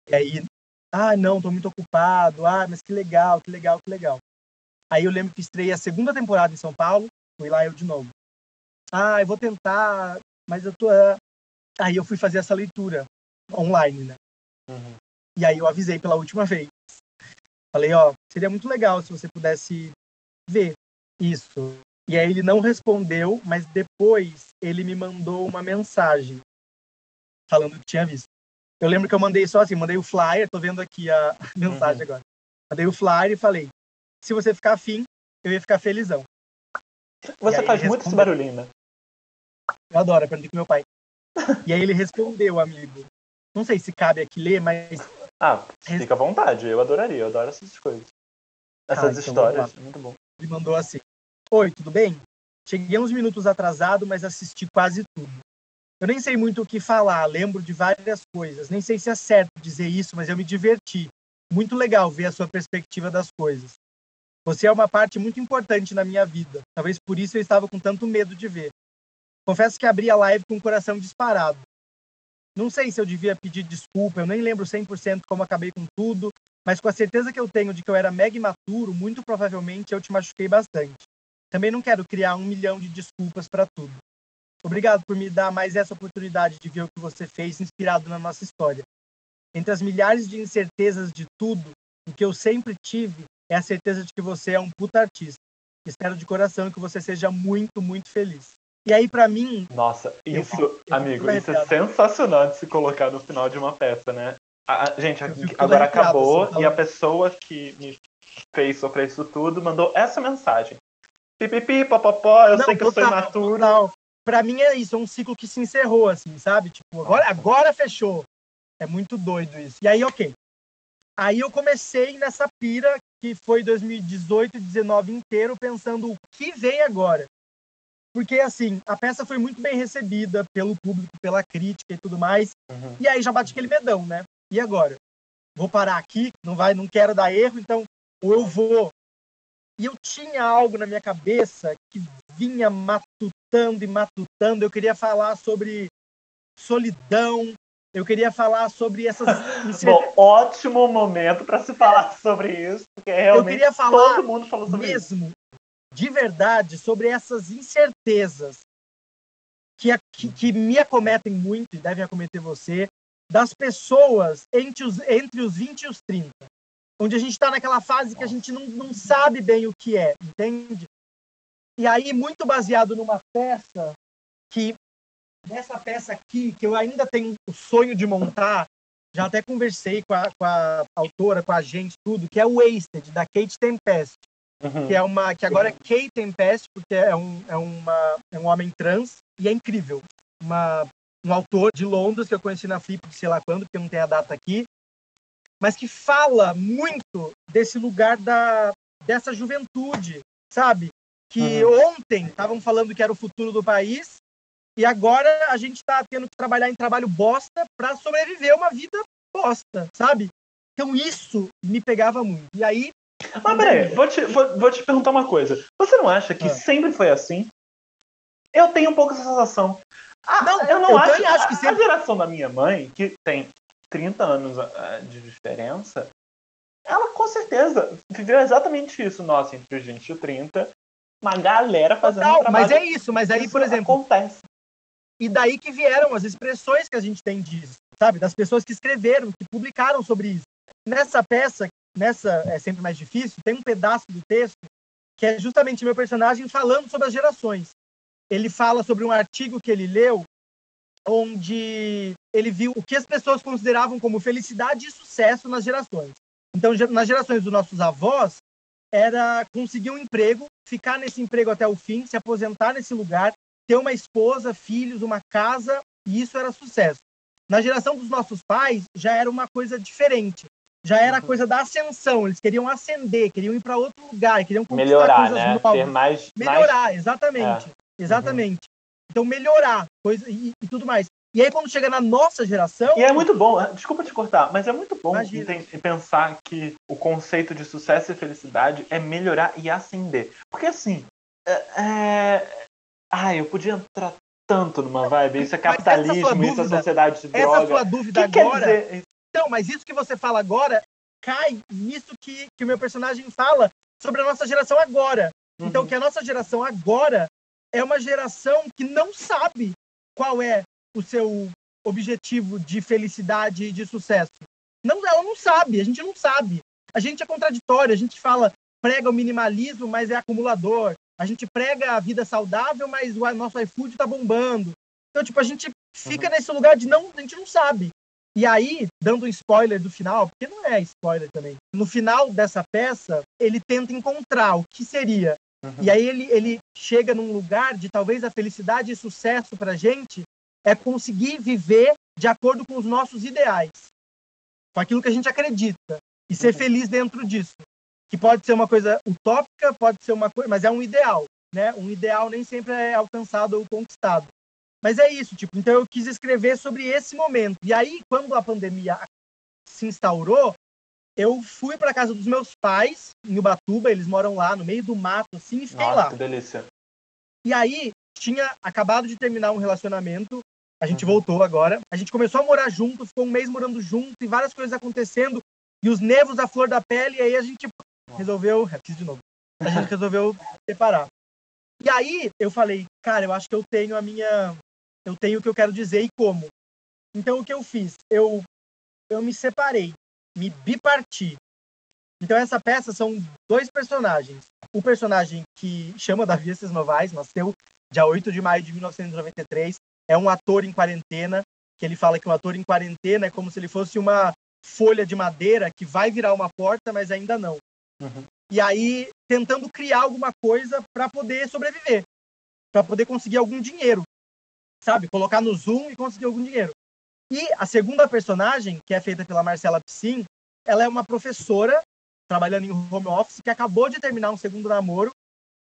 E aí, ah, não, tô muito ocupado. Ah, mas que legal, que legal, que legal. Aí eu lembro que estreia a segunda temporada em São Paulo, fui lá eu de novo. Ah, eu vou tentar, mas eu tô. Ah. Aí eu fui fazer essa leitura online, né? Uhum. E aí eu avisei pela última vez. Falei, ó, seria muito legal se você pudesse ver isso. E aí ele não respondeu, mas depois ele me mandou uma mensagem falando que tinha visto. Eu lembro que eu mandei só assim, mandei o flyer, tô vendo aqui a mensagem uhum. agora. Mandei o flyer e falei, se você ficar afim, eu ia ficar felizão. Você faz muito esse barulhinho, né? Eu adoro, aprendi com meu pai. e aí ele respondeu, amigo. Não sei se cabe aqui ler, mas. Ah, fica à vontade, eu adoraria, eu adoro essas coisas. Essas ah, então histórias, muito bom. Ele mandou assim: Oi, tudo bem? Cheguei uns minutos atrasado, mas assisti quase tudo. Eu nem sei muito o que falar, lembro de várias coisas. Nem sei se é certo dizer isso, mas eu me diverti. Muito legal ver a sua perspectiva das coisas. Você é uma parte muito importante na minha vida. Talvez por isso eu estava com tanto medo de ver. Confesso que abri a live com o coração disparado. Não sei se eu devia pedir desculpa, eu nem lembro 100% como acabei com tudo, mas com a certeza que eu tenho de que eu era mega imaturo, muito provavelmente eu te machuquei bastante. Também não quero criar um milhão de desculpas para tudo. Obrigado por me dar mais essa oportunidade de ver o que você fez inspirado na nossa história. Entre as milhares de incertezas de tudo, o que eu sempre tive é a certeza de que você é um puta artista. Espero de coração que você seja muito, muito feliz. E aí, para mim. Nossa, isso, fico, amigo, isso é sensacional de se colocar no final de uma peça, né? A, a, gente, agora acabou assim, e a pessoa que me fez sofrer isso tudo mandou essa mensagem. Pipipi, popopó, eu não, sei que eu sou imaturo. Total. Pra mim é isso, é um ciclo que se encerrou, assim, sabe? Tipo, agora, agora fechou. É muito doido isso. E aí, ok. Aí eu comecei nessa pira que foi 2018 e 2019 inteiro pensando o que vem agora. Porque, assim, a peça foi muito bem recebida pelo público, pela crítica e tudo mais. Uhum. E aí já bate aquele medão, né? E agora? Vou parar aqui, não vai, não quero dar erro, então ou eu vou. E eu tinha algo na minha cabeça que vinha matutando e matutando. Eu queria falar sobre solidão, eu queria falar sobre essas. Bom, ótimo momento para se falar sobre isso, porque realmente eu queria falar todo mundo falou sobre mesmo, isso. de verdade, sobre essas incertezas que, que, que me acometem muito e devem acometer você, das pessoas entre os, entre os 20 e os 30. Onde a gente está naquela fase que a gente não, não sabe bem o que é, entende? E aí, muito baseado numa peça que nessa peça aqui, que eu ainda tenho o sonho de montar, já até conversei com a, com a autora, com a gente, tudo, que é o Wasted, da Kate Tempest. Uhum. Que é uma. Que agora é Kate Tempest, porque é um, é, uma, é um homem trans, e é incrível. Uma, um autor de Londres que eu conheci na Flip, sei lá quando, porque não tem a data aqui, mas que fala muito desse lugar da, dessa juventude, sabe? Que uhum. ontem estavam falando que era o futuro do país, e agora a gente está tendo que trabalhar em trabalho bosta para sobreviver uma vida bosta, sabe? Então isso me pegava muito. E aí. Mas peraí, vou te, vou, vou te perguntar uma coisa. Você não acha que ah. sempre foi assim? Eu tenho um pouco essa sensação. Ah, não, eu não eu acho, acho que sempre... a geração da minha mãe, que tem 30 anos ah, de diferença, ela com certeza viveu exatamente isso, nossa, entre os 20 e 30. Uma galera fazendo não, trabalho. Mas é isso, mas aí, por exemplo. Acontece. E daí que vieram as expressões que a gente tem disso, sabe? Das pessoas que escreveram, que publicaram sobre isso. Nessa peça, nessa é sempre mais difícil, tem um pedaço do texto que é justamente meu personagem falando sobre as gerações. Ele fala sobre um artigo que ele leu onde ele viu o que as pessoas consideravam como felicidade e sucesso nas gerações. Então, nas gerações dos nossos avós, era conseguir um emprego, ficar nesse emprego até o fim, se aposentar nesse lugar, ter uma esposa, filhos, uma casa, e isso era sucesso. Na geração dos nossos pais, já era uma coisa diferente. Já era a uhum. coisa da ascensão. Eles queriam ascender, queriam ir para outro lugar, queriam melhorar, né? Novas. Ter mais, melhorar, mais... exatamente, é. exatamente. Então melhorar coisa e, e, tudo mais. E aí quando chega na nossa geração. E é muito bom. Desculpa te cortar, mas é muito bom pensar que o conceito de sucesso e felicidade é melhorar e ascender. Porque assim, é, é... Ai, eu podia entrar tanto numa vibe. Isso é capitalismo, dúvida, isso é sociedade de droga. Essa sua dúvida que agora. Dizer... Então, mas isso que você fala agora cai nisso que, que o meu personagem fala sobre a nossa geração agora. Então, uhum. Então, que a nossa geração agora é uma geração que não sabe qual é o seu objetivo de felicidade e de sucesso. Não, ela não sabe, a gente não sabe. A gente é contraditório, a gente fala, prega o minimalismo, mas é acumulador. A gente prega a vida saudável, mas o nosso iFood tá bombando. Então, tipo, a gente fica uhum. nesse lugar de não, a gente não sabe. E aí, dando um spoiler do final, porque não é spoiler também. No final dessa peça, ele tenta encontrar o que seria. Uhum. E aí ele, ele chega num lugar de talvez a felicidade e sucesso pra gente é conseguir viver de acordo com os nossos ideais. Com aquilo que a gente acredita. E ser uhum. feliz dentro disso que pode ser uma coisa utópica, pode ser uma coisa, mas é um ideal, né? Um ideal nem sempre é alcançado ou conquistado. Mas é isso, tipo, então eu quis escrever sobre esse momento. E aí, quando a pandemia se instaurou, eu fui para casa dos meus pais em Ubatuba, eles moram lá no meio do mato, assim, e fiquei Nossa, lá. Que delícia. E aí tinha acabado de terminar um relacionamento, a gente uhum. voltou agora, a gente começou a morar junto, ficou um mês morando junto e várias coisas acontecendo e os nervos à flor da pele, e aí a gente resolveu. Fiz de novo. A gente resolveu separar. E aí eu falei, cara, eu acho que eu tenho a minha. Eu tenho o que eu quero dizer e como. Então o que eu fiz? Eu, eu me separei, me biparti. Então essa peça são dois personagens. O personagem que chama Davi Esses Novaes, nasceu dia 8 de maio de 1993, é um ator em quarentena, que ele fala que um ator em quarentena é como se ele fosse uma folha de madeira que vai virar uma porta, mas ainda não. Uhum. E aí, tentando criar alguma coisa para poder sobreviver, para poder conseguir algum dinheiro, sabe? Colocar no Zoom e conseguir algum dinheiro. E a segunda personagem, que é feita pela Marcela Piscin, ela é uma professora trabalhando em home office que acabou de terminar um segundo namoro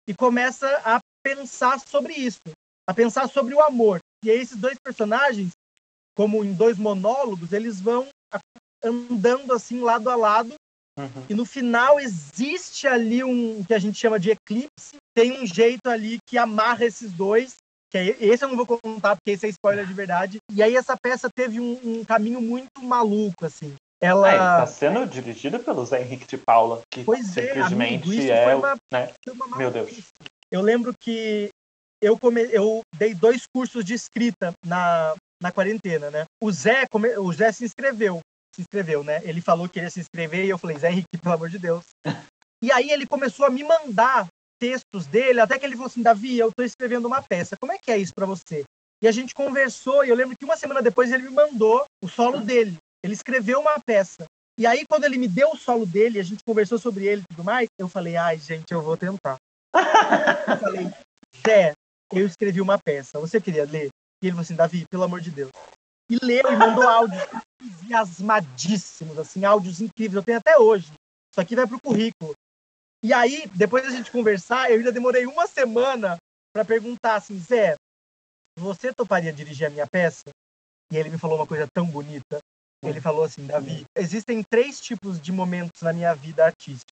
e começa a pensar sobre isso, a pensar sobre o amor. E aí esses dois personagens, como em dois monólogos, eles vão andando assim lado a lado Uhum. E no final existe ali um que a gente chama de eclipse. Tem um jeito ali que amarra esses dois. Que é, esse eu não vou contar porque esse é spoiler de verdade. E aí essa peça teve um, um caminho muito maluco, assim. Ela está é, sendo dirigida pelo Zé Henrique de Paula, que pois é, simplesmente é, é uma, né? Meu Deus. Eu lembro que eu, come... eu dei dois cursos de escrita na, na quarentena, né? O Zé, come... o Zé se inscreveu se inscreveu, né? Ele falou que ia se inscrever e eu falei, Zé Henrique, pelo amor de Deus. e aí ele começou a me mandar textos dele, até que ele falou assim, Davi, eu tô escrevendo uma peça, como é que é isso para você? E a gente conversou, e eu lembro que uma semana depois ele me mandou o solo dele. Ele escreveu uma peça. E aí, quando ele me deu o solo dele, a gente conversou sobre ele e tudo mais, eu falei, ai, gente, eu vou tentar. eu falei, Zé, eu escrevi uma peça, você queria ler? E ele falou assim, Davi, pelo amor de Deus, e leu e mandou áudios entusiasmadíssimos, assim, áudios incríveis. Eu tenho até hoje. Isso aqui vai pro currículo. E aí, depois da gente conversar, eu ainda demorei uma semana para perguntar assim, Zé, você toparia dirigir a minha peça? E ele me falou uma coisa tão bonita. Ele falou assim, Davi, existem três tipos de momentos na minha vida artística.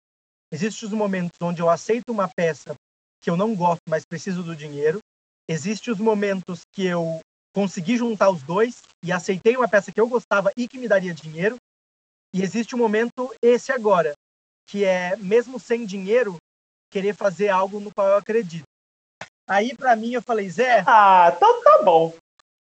Existem os momentos onde eu aceito uma peça que eu não gosto, mas preciso do dinheiro. Existem os momentos que eu consegui juntar os dois e aceitei uma peça que eu gostava e que me daria dinheiro. E existe um momento, esse agora, que é, mesmo sem dinheiro, querer fazer algo no qual eu acredito. Aí, para mim, eu falei, Zé. Ah, então tá bom.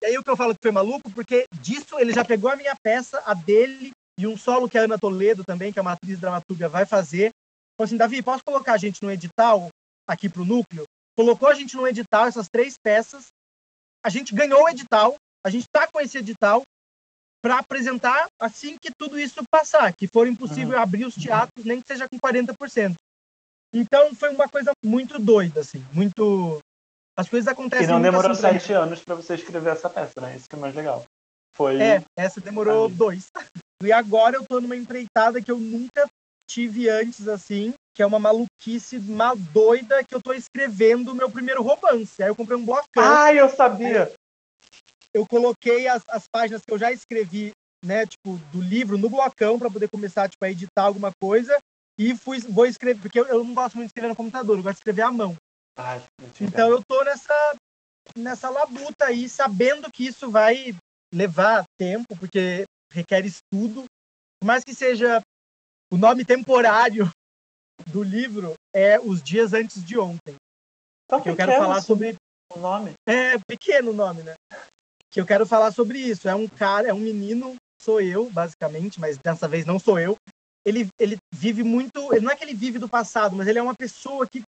E aí o que eu falo que foi maluco, porque disso ele já pegou a minha peça, a dele, e um solo que a Ana Toledo também, que é uma atriz dramaturga, vai fazer. Falei assim, Davi, posso colocar a gente no edital? aqui para o núcleo, colocou a gente no edital, essas três peças, a gente ganhou o edital, a gente está com esse edital para apresentar assim que tudo isso passar, que for impossível uhum. abrir os teatros, nem que seja com 40%. Então foi uma coisa muito doida, assim, muito. As coisas acontecem. E não demorou assim, sete anos para você escrever essa peça, né? Isso que é mais legal. Foi. É, essa demorou dois. E agora eu tô numa empreitada que eu nunca tive antes, assim, que é uma maluquice, uma doida, que eu tô escrevendo o meu primeiro romance. Aí eu comprei um blocão. Ah, eu sabia! Eu coloquei as, as páginas que eu já escrevi, né, tipo, do livro no blocão para poder começar, tipo, a editar alguma coisa. E fui, vou escrever, porque eu, eu não gosto muito de escrever no computador, eu gosto de escrever à mão. Ah, então eu tô nessa, nessa labuta aí, sabendo que isso vai levar tempo, porque requer estudo. Por mais que seja o nome temporário do livro é Os Dias Antes de Ontem. Então, eu quero falar sobre o nome. É pequeno o nome, né? Que eu quero falar sobre isso. É um cara, é um menino, sou eu, basicamente, mas dessa vez não sou eu. Ele, ele vive muito. Não é que ele vive do passado, mas ele é uma pessoa que,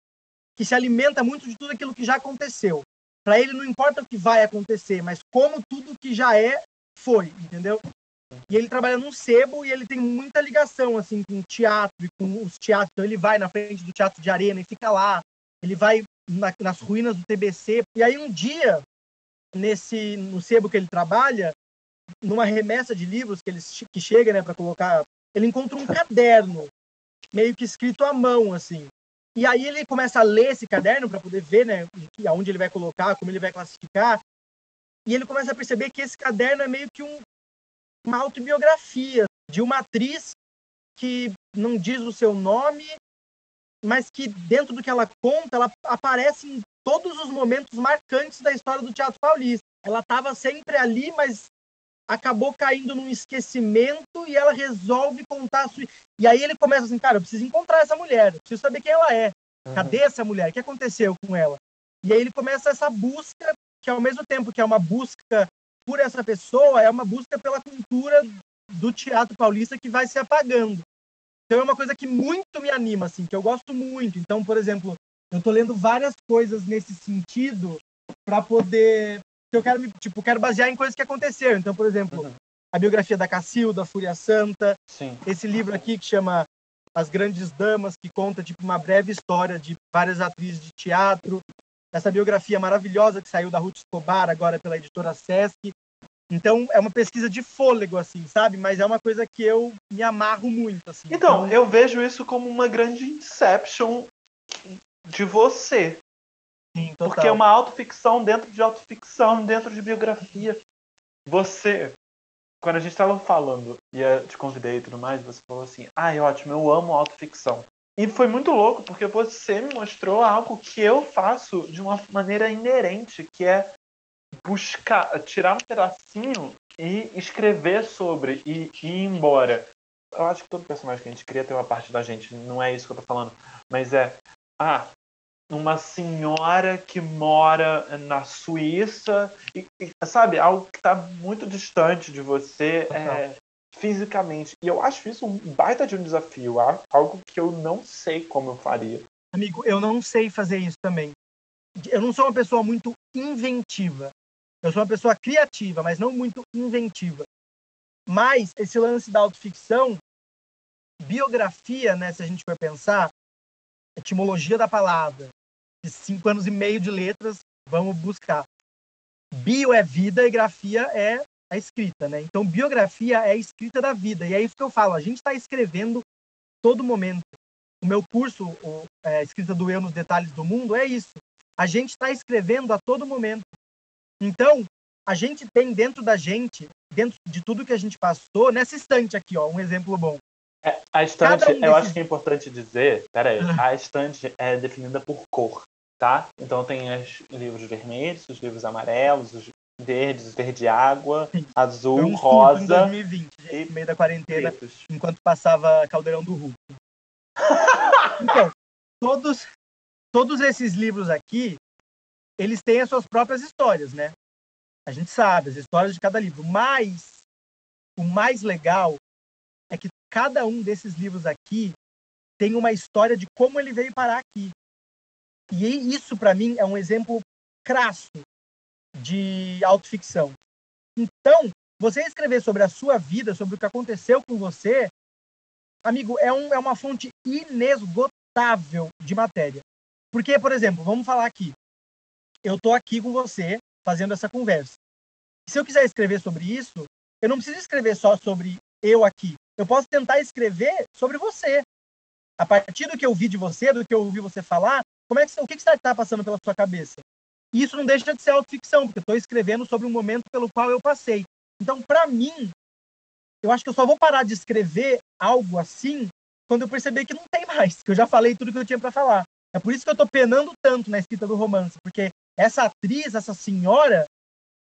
que se alimenta muito de tudo aquilo que já aconteceu. Para ele não importa o que vai acontecer, mas como tudo que já é foi, entendeu? E ele trabalha num sebo e ele tem muita ligação assim com teatro e com os teatros. Então ele vai na frente do teatro de arena e fica lá. Ele vai na, nas ruínas do TBC. E aí um dia nesse no sebo que ele trabalha, numa remessa de livros que ele que chega, né, para colocar, ele encontra um caderno meio que escrito à mão assim. E aí ele começa a ler esse caderno para poder ver, né, aonde ele vai colocar, como ele vai classificar. E ele começa a perceber que esse caderno é meio que um, uma autobiografia de uma atriz que não diz o seu nome, mas que dentro do que ela conta, ela aparece em todos os momentos marcantes da história do teatro paulista. Ela estava sempre ali, mas acabou caindo num esquecimento e ela resolve contar a sua... E aí ele começa assim, cara, eu preciso encontrar essa mulher, eu preciso saber quem ela é. Uhum. Cadê essa mulher? O que aconteceu com ela? E aí ele começa essa busca, que ao mesmo tempo que é uma busca por essa pessoa é uma busca pela cultura do teatro paulista que vai se apagando. Então é uma coisa que muito me anima, assim, que eu gosto muito. Então, por exemplo, eu estou lendo várias coisas nesse sentido para poder eu quero me, tipo, quero basear em coisas que aconteceram. Então, por exemplo, uhum. a biografia da Cacilda, Fúria Santa, Sim. esse livro aqui que chama As Grandes Damas, que conta tipo uma breve história de várias atrizes de teatro essa biografia maravilhosa que saiu da Ruth Escobar, agora pela editora Sesc. Então, é uma pesquisa de fôlego, assim, sabe? Mas é uma coisa que eu me amarro muito, assim. Então, então... eu vejo isso como uma grande inception de você. Sim. Porque é uma autoficção dentro de autoficção, dentro de biografia. Você, quando a gente estava falando e te convidei e tudo mais, você falou assim, ai, ah, ótimo, eu amo autoficção. E foi muito louco, porque você me mostrou algo que eu faço de uma maneira inerente, que é buscar, tirar um pedacinho e escrever sobre e, e ir embora. Eu acho que todo personagem que a gente cria tem uma parte da gente, não é isso que eu tô falando, mas é, ah, uma senhora que mora na Suíça e, e sabe, algo que está muito distante de você, é, fisicamente. E eu acho isso um baita de um desafio, algo que eu não sei como eu faria. Amigo, eu não sei fazer isso também. Eu não sou uma pessoa muito inventiva. Eu sou uma pessoa criativa, mas não muito inventiva. Mas esse lance da autoficção, biografia, né, se a gente for pensar, etimologia da palavra, de cinco anos e meio de letras, vamos buscar. Bio é vida e grafia é a escrita, né? Então, biografia é a escrita da vida. E é isso que eu falo. A gente está escrevendo todo momento. O meu curso, o, é, Escrita do Eu nos Detalhes do Mundo, é isso. A gente está escrevendo a todo momento. Então, a gente tem dentro da gente, dentro de tudo que a gente passou, nessa estante aqui, ó, um exemplo bom. É, a estante, um eu acho que é importante dizer, peraí, ah. a estante é definida por cor, tá? Então tem os livros vermelhos, os livros amarelos, os verdes, verde água, Sim. azul, um rosa. Em 2020, e... no meio da quarentena, pretos. enquanto passava Caldeirão do Hulk. então, todos, todos esses livros aqui, eles têm as suas próprias histórias, né? A gente sabe as histórias de cada livro, mas o mais legal é que cada um desses livros aqui tem uma história de como ele veio parar aqui. E isso, para mim, é um exemplo crasso de autoficção. Então, você escrever sobre a sua vida, sobre o que aconteceu com você, amigo, é, um, é uma fonte inesgotável de matéria. Porque, por exemplo, vamos falar aqui. Eu estou aqui com você fazendo essa conversa. Se eu quiser escrever sobre isso, eu não preciso escrever só sobre eu aqui. Eu posso tentar escrever sobre você. A partir do que eu vi de você, do que eu ouvi você falar, como é que, o que, está passando pela sua cabeça? E isso não deixa de ser autoficção, porque eu estou escrevendo sobre um momento pelo qual eu passei. Então, para mim, eu acho que eu só vou parar de escrever algo assim quando eu perceber que não tem mais, que eu já falei tudo que eu tinha para falar. É por isso que eu estou penando tanto na escrita do romance, porque essa atriz, essa senhora,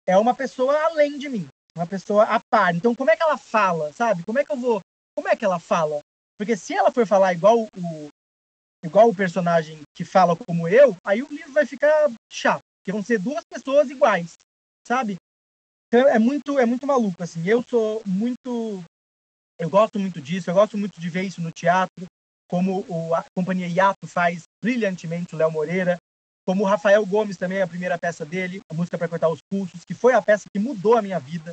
é uma pessoa além de mim, uma pessoa a par. Então, como é que ela fala, sabe? Como é que eu vou. Como é que ela fala? Porque se ela for falar igual o, igual o personagem que fala como eu, aí o livro vai ficar chato, porque vão ser duas pessoas iguais, sabe? Então é muito, é muito maluco, assim. Eu sou muito. Eu gosto muito disso, eu gosto muito de ver isso no teatro, como o, a companhia Iato faz brilhantemente o Léo Moreira, como o Rafael Gomes também, a primeira peça dele, a música para cortar os pulsos, que foi a peça que mudou a minha vida.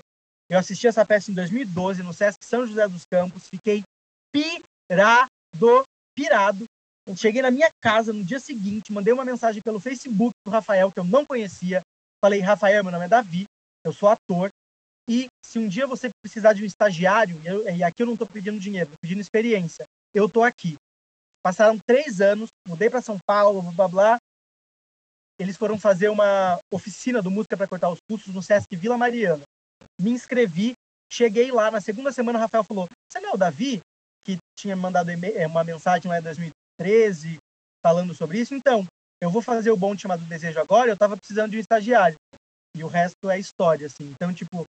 Eu assisti essa peça em 2012 no Sesc São José dos Campos, fiquei pirado, pirado. Eu cheguei na minha casa no dia seguinte, mandei uma mensagem pelo Facebook pro Rafael, que eu não conhecia. Falei, Rafael, meu nome é Davi, eu sou ator. E se um dia você precisar de um estagiário, eu, e aqui eu não estou pedindo dinheiro, estou pedindo experiência, eu estou aqui. Passaram três anos, mudei para São Paulo, blá blá blá. Eles foram fazer uma oficina do Música para Cortar os Pulsos no Sesc Vila Mariana. Me inscrevi, cheguei lá, na segunda semana o Rafael falou: Você não é o Davi? Que tinha mandado é, uma mensagem lá em 2013 falando sobre isso. Então, eu vou fazer o Bom Chamado Desejo agora, eu estava precisando de um estagiário. E o resto é história, assim. Então, tipo,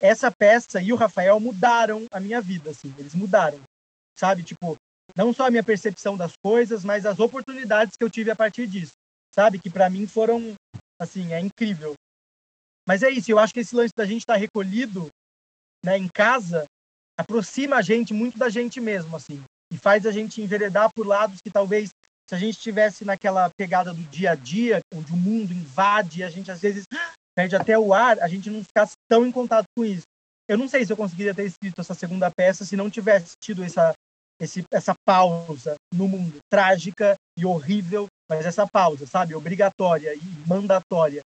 essa peça e o Rafael mudaram a minha vida, assim. Eles mudaram, sabe? Tipo, não só a minha percepção das coisas, mas as oportunidades que eu tive a partir disso, sabe? Que para mim foram, assim, é incrível. Mas é isso, eu acho que esse lance da gente estar tá recolhido, né, em casa, aproxima a gente muito da gente mesmo, assim. E faz a gente enveredar por lados que talvez se a gente estivesse naquela pegada do dia a dia, onde o mundo invade, a gente às vezes perde até o ar, a gente não ficasse tão em contato com isso. Eu não sei se eu conseguiria ter escrito essa segunda peça se não tivesse tido essa, esse, essa pausa no mundo, trágica e horrível, mas essa pausa, sabe, obrigatória e mandatória.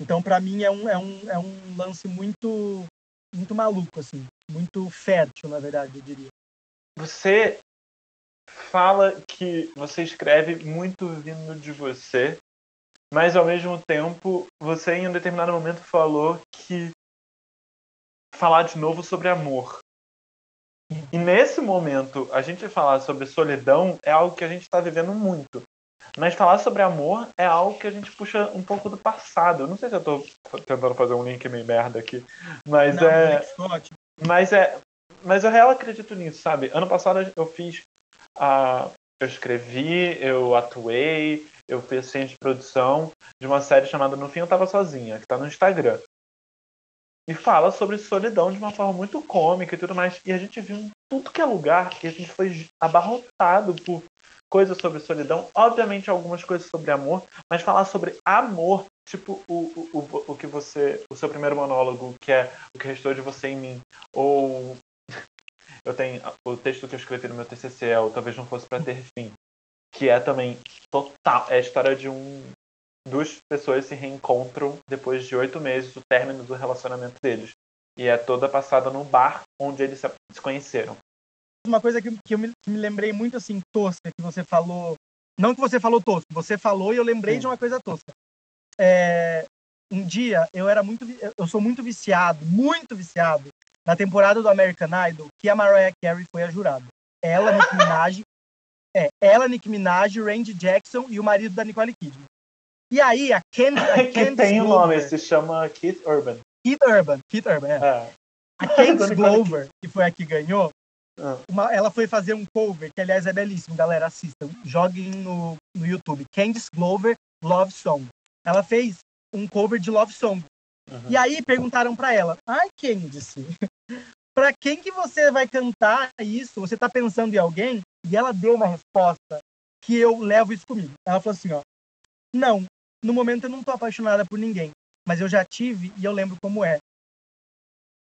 Então, para mim, é um, é, um, é um lance muito, muito maluco, assim, muito fértil, na verdade, eu diria. Você fala que você escreve muito vindo de você, mas ao mesmo tempo você em um determinado momento falou que falar de novo sobre amor. E nesse momento, a gente falar sobre solidão é algo que a gente está vivendo muito. Mas falar sobre amor é algo que a gente puxa um pouco do passado. Eu não sei se eu estou tentando fazer um link meio merda aqui, mas não, é. Mas é. Mas eu real acredito nisso, sabe? Ano passado eu fiz. a eu escrevi, eu atuei, eu fiz ciência de produção de uma série chamada No Fim Eu Tava Sozinha, que tá no Instagram. E fala sobre solidão de uma forma muito cômica e tudo mais. E a gente viu em tudo que é lugar e a gente foi abarrotado por coisas sobre solidão. Obviamente algumas coisas sobre amor, mas falar sobre amor, tipo o, o, o, o que você. O seu primeiro monólogo, que é o que restou de você em mim. Ou eu tenho o texto que eu escrevi no meu TCC, é o Talvez Não Fosse para Ter Fim que é também total. É a história de um. Duas pessoas se reencontram depois de oito meses do término do relacionamento deles. E é toda passada no bar onde eles se conheceram. Uma coisa que, que eu me, que me lembrei muito assim, tosca, que você falou. Não que você falou tosco, você falou e eu lembrei Sim. de uma coisa tosca. É, um dia eu era muito. Eu sou muito viciado, muito viciado, na temporada do American Idol, que a Mariah Carey foi a jurada. Ela, Nicki Minaj é, ela, Nicki Minaj, Randy Jackson e o marido da Nicole Kidman. E aí, a Candice... que tem o um nome, se chama Keith Urban. Keith Urban, Keith Urban, é. é. A Candice Glover, que foi a que ganhou, ah. uma, ela foi fazer um cover, que aliás é belíssimo, galera, assistam. Joguem no, no YouTube. Candice Glover, Love Song. Ela fez um cover de Love Song. Uhum. E aí perguntaram para ela, ai, Candice, para quem que você vai cantar isso? Você tá pensando em alguém? E ela deu uma resposta que eu levo isso comigo. Ela falou assim, ó, Não, no momento eu não tô apaixonada por ninguém, mas eu já tive e eu lembro como é.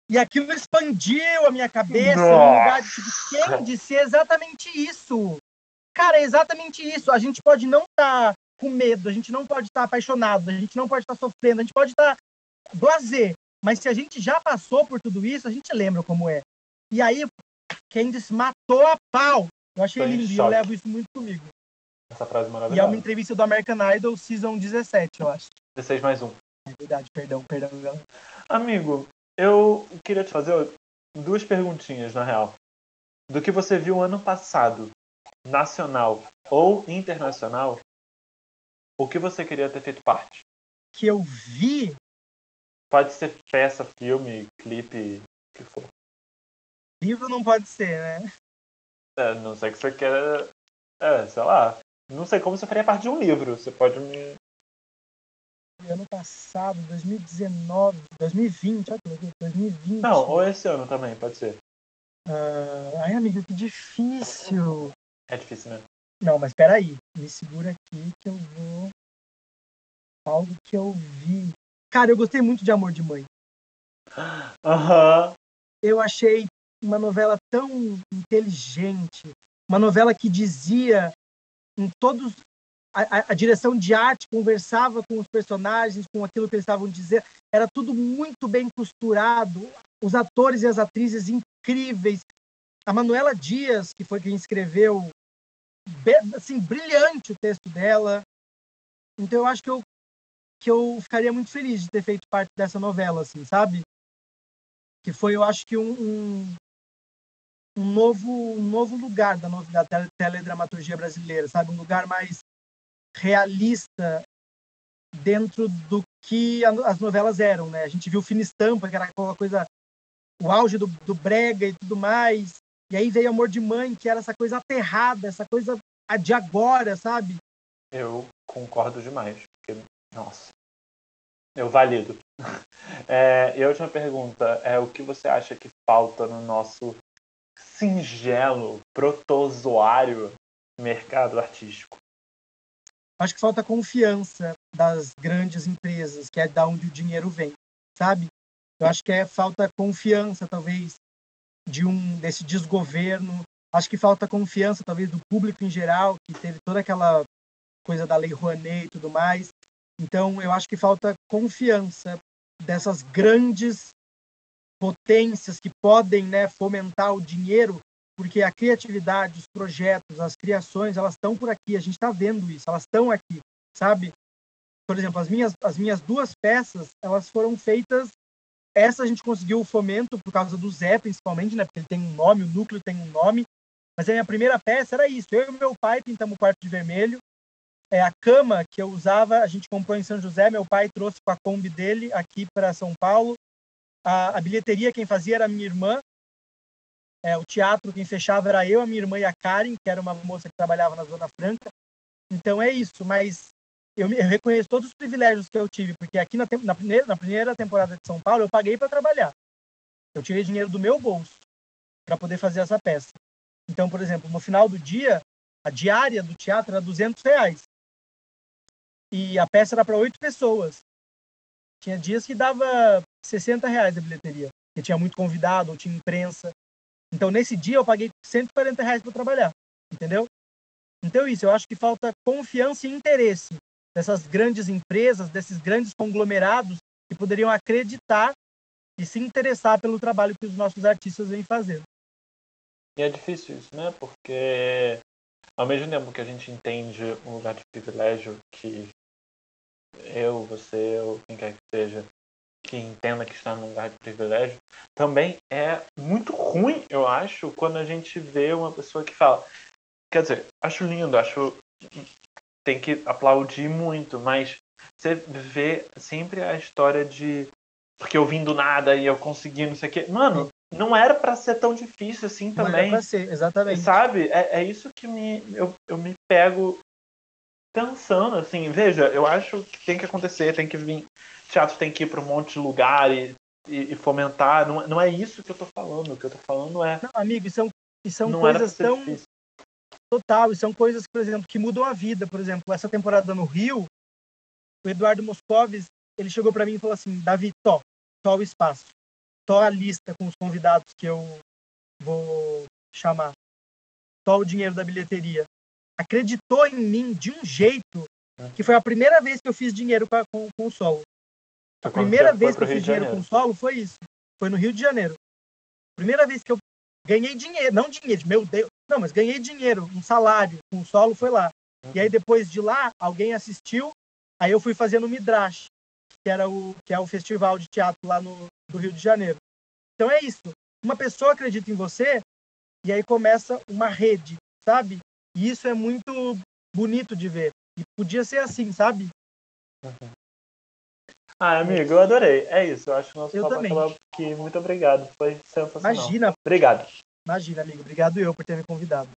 E aquilo expandiu a minha cabeça no lugar de, tipo, de ser exatamente isso. Cara, é exatamente isso. A gente pode não estar tá com medo, a gente não pode estar tá apaixonado, a gente não pode estar tá sofrendo, a gente pode estar tá blazer. Mas se a gente já passou por tudo isso, a gente lembra como é. E aí, Candice matou a pau. Eu achei lindo e eu levo isso muito comigo. Essa frase maravilhosa. E é uma entrevista do American Idol Season 17, eu acho. 16 mais um. É verdade, perdão, perdão. Amigo, eu queria te fazer duas perguntinhas, na real. Do que você viu ano passado, nacional ou internacional, o que você queria ter feito parte? Que eu vi? Pode ser peça, filme, clipe, o que for. Livro não pode ser, né? É, não sei que você queira. É, sei lá. Não sei como você faria parte de um livro. Você pode me. Ano passado, 2019, 2020, olha 2020. Não, ou esse ano também, pode ser. Uh... Ai, amigo, que difícil. É difícil, né? Não, mas peraí. Me segura aqui que eu vou. Algo que eu vi. Cara, eu gostei muito de Amor de Mãe. Aham. Uhum. Eu achei uma novela tão inteligente. Uma novela que dizia em todos. A, a, direção de arte conversava com os personagens, com aquilo que eles estavam dizendo. Era tudo muito bem costurado. Os atores e as atrizes incríveis. A Manuela Dias, que foi quem escreveu assim, brilhante o texto dela. Então eu acho que eu, que eu ficaria muito feliz de ter feito parte dessa novela, assim, sabe? Que foi, eu acho que um, um, um novo, um novo lugar da, da teledramaturgia brasileira, sabe? Um lugar mais realista dentro do que as novelas eram, né? A gente viu Fina Estampa, que era aquela coisa, o auge do, do brega e tudo mais, e aí veio Amor de Mãe, que era essa coisa aterrada, essa coisa de agora, sabe? Eu concordo demais. Nossa, eu valido. É, e a última pergunta é o que você acha que falta no nosso singelo, protozoário mercado artístico? Acho que falta confiança das grandes empresas, que é da onde o dinheiro vem, sabe? Eu acho que é falta confiança, talvez, de um desse desgoverno. Acho que falta confiança, talvez, do público em geral, que teve toda aquela coisa da lei Rouanet e tudo mais. Então, eu acho que falta confiança dessas grandes potências que podem né, fomentar o dinheiro, porque a criatividade, os projetos, as criações, elas estão por aqui, a gente está vendo isso, elas estão aqui, sabe? Por exemplo, as minhas, as minhas duas peças, elas foram feitas essa a gente conseguiu o fomento por causa do Zé, principalmente, né? Porque ele tem um nome, o núcleo tem um nome. Mas a minha primeira peça era isso. Eu e meu pai pintamos o quarto de vermelho. É, a cama que eu usava, a gente comprou em São José. Meu pai trouxe com a Kombi dele aqui para São Paulo. A, a, bilheteria quem fazia era a minha irmã. É, o teatro quem fechava era eu, a minha irmã e a Karen, que era uma moça que trabalhava na Zona Franca. Então é isso. Mas eu, eu, reconheço todos os privilégios que eu tive, porque aqui na, na, primeira, na primeira temporada de São Paulo eu paguei para trabalhar. Eu tirei dinheiro do meu bolso para poder fazer essa peça. Então, por exemplo, no final do dia, a diária do teatro era 200 reais. E a peça era para oito pessoas. Tinha dias que dava 60 reais a bilheteria, porque tinha muito convidado, ou tinha imprensa. Então, nesse dia, eu paguei 140 reais para trabalhar, entendeu? Então, isso, eu acho que falta confiança e interesse dessas grandes empresas, desses grandes conglomerados que poderiam acreditar e se interessar pelo trabalho que os nossos artistas vêm fazendo. E é difícil isso, né? Porque ao mesmo tempo que a gente entende um lugar de privilégio que eu, você ou quem quer que seja que entenda que está num lugar de privilégio, também é muito ruim, eu acho, quando a gente vê uma pessoa que fala. Quer dizer, acho lindo, acho tem que aplaudir muito, mas você vê sempre a história de porque eu vim do nada e eu consegui não sei o quê. Mano, não era para ser tão difícil assim também. Não era pra ser, exatamente. Sabe? É, é isso que me, eu, eu me pego pensando, assim, veja, eu acho que tem que acontecer, tem que vir. Teatro tem que ir para um monte de lugar e, e, e, fomentar. Não, não é isso que eu tô falando. O que eu tô falando é. Não, amigo, são, são coisas tão. Difícil. Total, e são coisas, por exemplo, que mudam a vida. Por exemplo, essa temporada no Rio, o Eduardo Moscovis, ele chegou para mim e falou assim, Davi, tó, tó o espaço, tó a lista com os convidados que eu vou chamar, tó o dinheiro da bilheteria. Acreditou em mim de um jeito que foi a primeira vez que eu fiz dinheiro com, com, com o solo. A primeira vez que eu fiz dinheiro com o solo foi isso. Foi no Rio de Janeiro. Primeira vez que eu ganhei dinheiro, não dinheiro, meu Deus, não, mas ganhei dinheiro, um salário com o solo foi lá. E aí depois de lá, alguém assistiu, aí eu fui fazendo o Midrash, que era o que é o festival de teatro lá no do Rio de Janeiro. Então é isso. Uma pessoa acredita em você e aí começa uma rede, sabe? E isso é muito bonito de ver. E podia ser assim, sabe? Uhum. Ah, amigo, eu adorei. É isso. Eu acho que o nosso eu papo aqui. Muito obrigado. Foi sensacional. Imagina. Obrigado. Imagina, amigo. Obrigado eu por ter me convidado.